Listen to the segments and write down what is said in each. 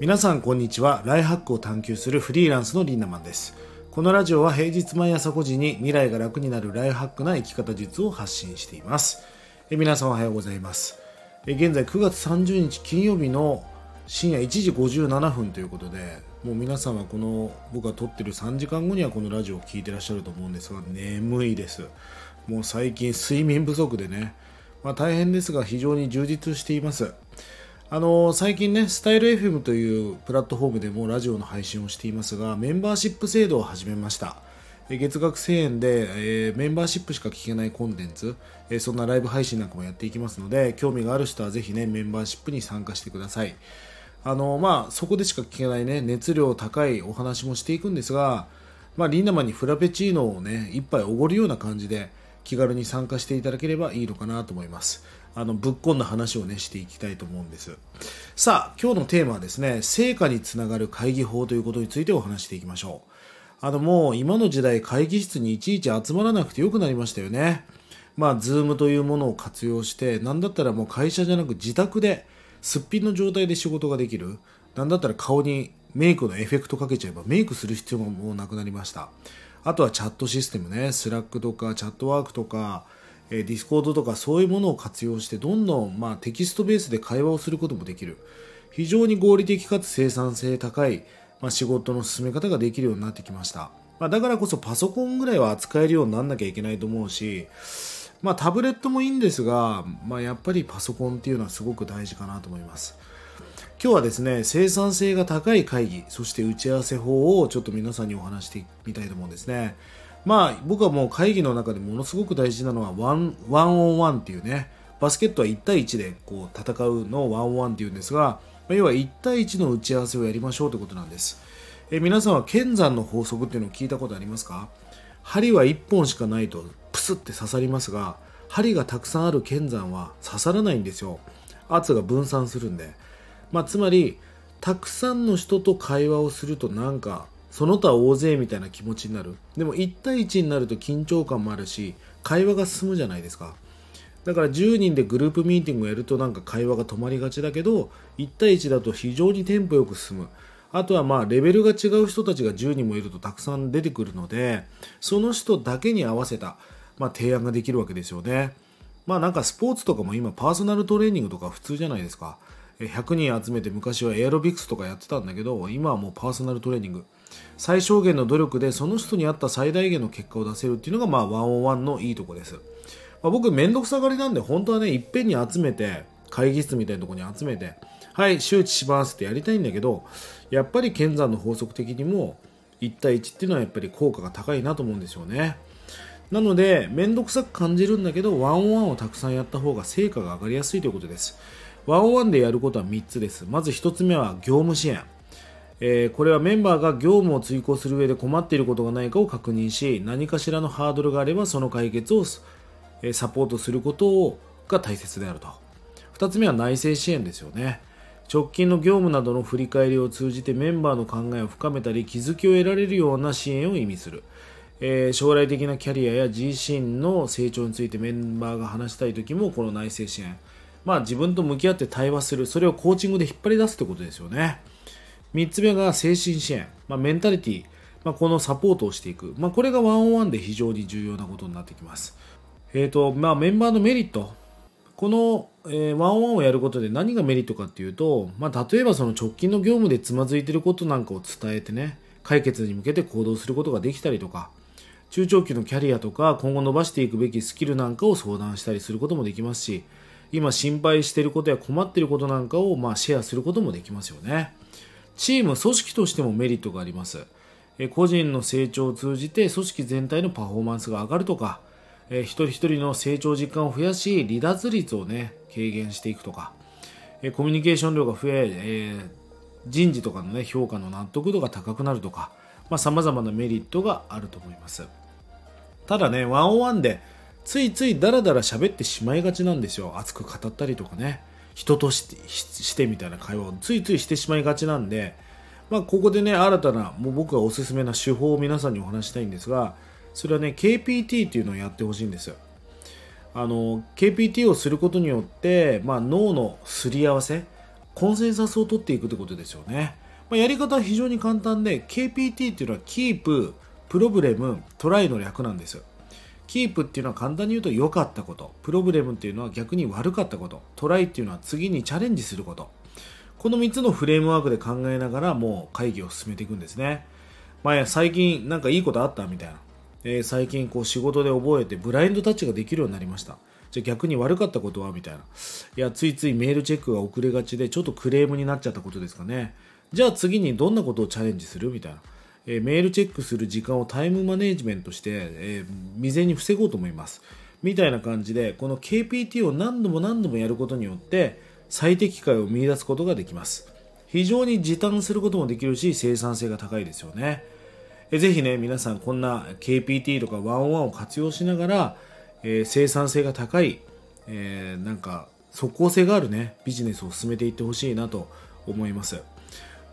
皆さんこんにちは。ライハックを探求するフリーランスのリーナマンです。このラジオは平日毎朝5時に未来が楽になるライハックな生き方術を発信しています。え皆さんおはようございます。え現在9月30日金曜日の深夜1時57分ということでもう皆さんはこの僕が撮ってる3時間後にはこのラジオを聴いてらっしゃると思うんですが眠いです。もう最近睡眠不足でね、まあ、大変ですが非常に充実しています。あの最近ね、スタイル FM というプラットフォームでもラジオの配信をしていますが、メンバーシップ制度を始めました。月額1000円で、えー、メンバーシップしか聞けないコンテンツ、えー、そんなライブ配信なんかもやっていきますので、興味がある人はぜひね、メンバーシップに参加してください。あのまあ、そこでしか聞けないね、熱量高いお話もしていくんですが、まあ、リンダマンにフラペチーノをね、一杯おごるような感じで、気軽に参加していただければいいのかなと思います。あのぶっこんだ話をねしていきたいと思うんです。さあ今日のテーマはですね成果につながる会議法ということについてお話していきましょう。あのもう今の時代会議室にいちいち集まらなくてよくなりましたよね。まあズームというものを活用して何だったらもう会社じゃなく自宅ですっぴんの状態で仕事ができる。何だったら顔にメイクのエフェクトかけちゃえばメイクする必要ももうなくなりました。あとはチャットシステムね。スラックとかチャットワークとかえディスコードとかそういうものを活用してどんどん、まあ、テキストベースで会話をすることもできる。非常に合理的かつ生産性高い、まあ、仕事の進め方ができるようになってきました、まあ、だからこそパソコンぐらいは扱えるようになんなきゃいけないと思うしまあ、タブレットもいいんですが、まあ、やっぱりパソコンっていうのはすごく大事かなと思います。今日はですね生産性が高い会議そして打ち合わせ法をちょっと皆さんにお話してみたいと思うんですね。まあ僕はもう会議の中でものすごく大事なのはワンワンオンワンっていうねバスケットは1対1でこう戦うのをワンオンワンっていうんですが要は1対1の打ち合わせをやりましょうということなんです。え皆さんは剣山の法則っていうのを聞いたことありますか？針は1本しかないとプスって刺さりますが針がたくさんある剣山は刺さらないんですよ。圧が分散するんで、まあ、つまりたくさんの人と会話をするとなんかその他大勢みたいな気持ちになる。でも1対1になると緊張感もあるし会話が進むじゃないですか。だから10人でグループミーティングをやるとなんか会話が止まりがちだけど1対1だと非常にテンポよく進む。あとはまあレベルが違う人たちが10人もいるとたくさん出てくるのでその人だけに合わせた、まあ、提案ができるわけですよね。まあなんかスポーツとかも今パーソナルトレーニングとか普通じゃないですか。100人集めて昔はエアロビクスとかやってたんだけど今はもうパーソナルトレーニング。最小限の努力でその人に合った最大限の結果を出せるっていうのがまあワンオンワンのいいとこです、まあ、僕めんどくさがりなんで本当はねいっぺんに集めて会議室みたいなとこに集めてはい周知しますってやりたいんだけどやっぱり剣山の法則的にも1対1っていうのはやっぱり効果が高いなと思うんですよね。なので面倒くさく感じるんだけどワンオンワンをたくさんやった方が成果が上がりやすいということです。ワンオンワンでやることは3つです。まず1つ目は業務支援。えー、これはメンバーが業務を遂行する上で困っていることがないかを確認し何かしらのハードルがあればその解決を、サポートすることをが大切であると。2つ目は内政支援ですよね。直近の業務などの振り返りを通じてメンバーの考えを深めたり気づきを得られるような支援を意味する、えー、将来的なキャリアや自身の成長についてメンバーが話したい時もこの内政支援。まあ自分と向き合って対話する。それをコーチングで引っ張り出すってことですよね。3つ目が精神支援、まあ、メンタリティ、まあ、このサポートをしていく、まあ、これがワンオンワンで非常に重要なことになってきます。えーとまあ、メンバーのメリット、この、えー、ワンオンワンをやることで何がメリットかっていうと、まあ、例えばその直近の業務でつまずいてることなんかを伝えてね、解決に向けて行動することができたりとか、中長期のキャリアとか今後伸ばしていくべきスキルなんかを相談したりすることもできますし、今心配していることや困っていることなんかをまあシェアすることもできますよね。チーム、組織としてもメリットがあります。個人の成長を通じて組織全体のパフォーマンスが上がるとか、一人一人の成長実感を増やし、離脱率をね、軽減していくとか、コミュニケーション量が増え、人事とかのね、評価の納得度が高くなるとか、まあ、様々なメリットがあると思います。ただね、ワンオンワンで、ついついダラダラ喋ってしまいがちなんですよ。熱く語ったりとかね。人としてしてみたいな会話をついついしてしまいがちなんで、まあ、ここでね新たなもう僕がおすすめな手法を皆さんにお話したいんですがそれはね KPT っていうのをやってほしいんですよあの KPT をすることによって、まあ、脳のすり合わせコンセンサスを取っていくってことですよね。まあ、やり方は非常に簡単で、KPT っていうのは Keep、プロブレム、トライの略なんですよ。キープっていうのは簡単に言うと良かったこと。プロブレムっていうのは逆に悪かったこと。トライっていうのは次にチャレンジすること。この3つのフレームワークで考えながらもう会議を進めていくんですね。まあ、最近なんかいいことあったみたいな。えー、最近こう仕事で覚えてブラインドタッチができるようになりました。じゃあ逆に悪かったことはみたいな。いや、ついついメールチェックが遅れがちでちょっとクレームになっちゃったことですかね。じゃあ次にどんなことをチャレンジするみたいな。え、メールチェックする時間をタイムマネジメントして、え、未然に防ごうと思います。みたいな感じで、この KPT を何度も何度もやることによって、最適解を見出すことができます。非常に時短することもできるし、生産性が高いですよね。えぜひね、皆さんこんな KPT とかワンワンを活用しながら、えー、生産性が高い、えー、なんか即効性があるね、ビジネスを進めていってほしいなと思います。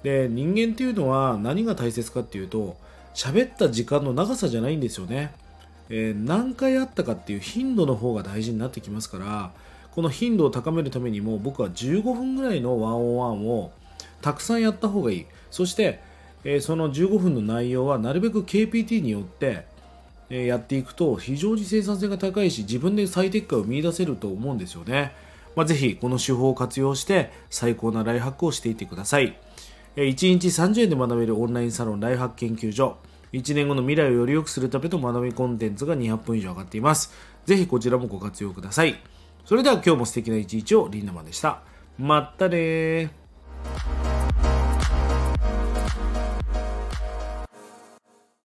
で、人間っていうのは何が大切かっていうと、喋った時間の長さじゃないんですよね。えー、何回あったかっていう頻度の方が大事になってきますから、この頻度を高めるためにも僕は15分ぐらいのワンオンワンをたくさんやった方がいい。そして、えー、その15分の内容はなるべく KPT によって、やっていくと非常に生産性が高いし自分で最適化を見出せると思うんですよね。まあ、ぜひこの手法を活用して最高なライハックをしていってください。1日30円で学べるオンラインサロンライフハック研究所。1年後の未来をより良くするための学びコンテンツが200分以上上がっています。ぜひこちらもご活用ください。それでは今日も素敵な一日をリンダマンでした。まったね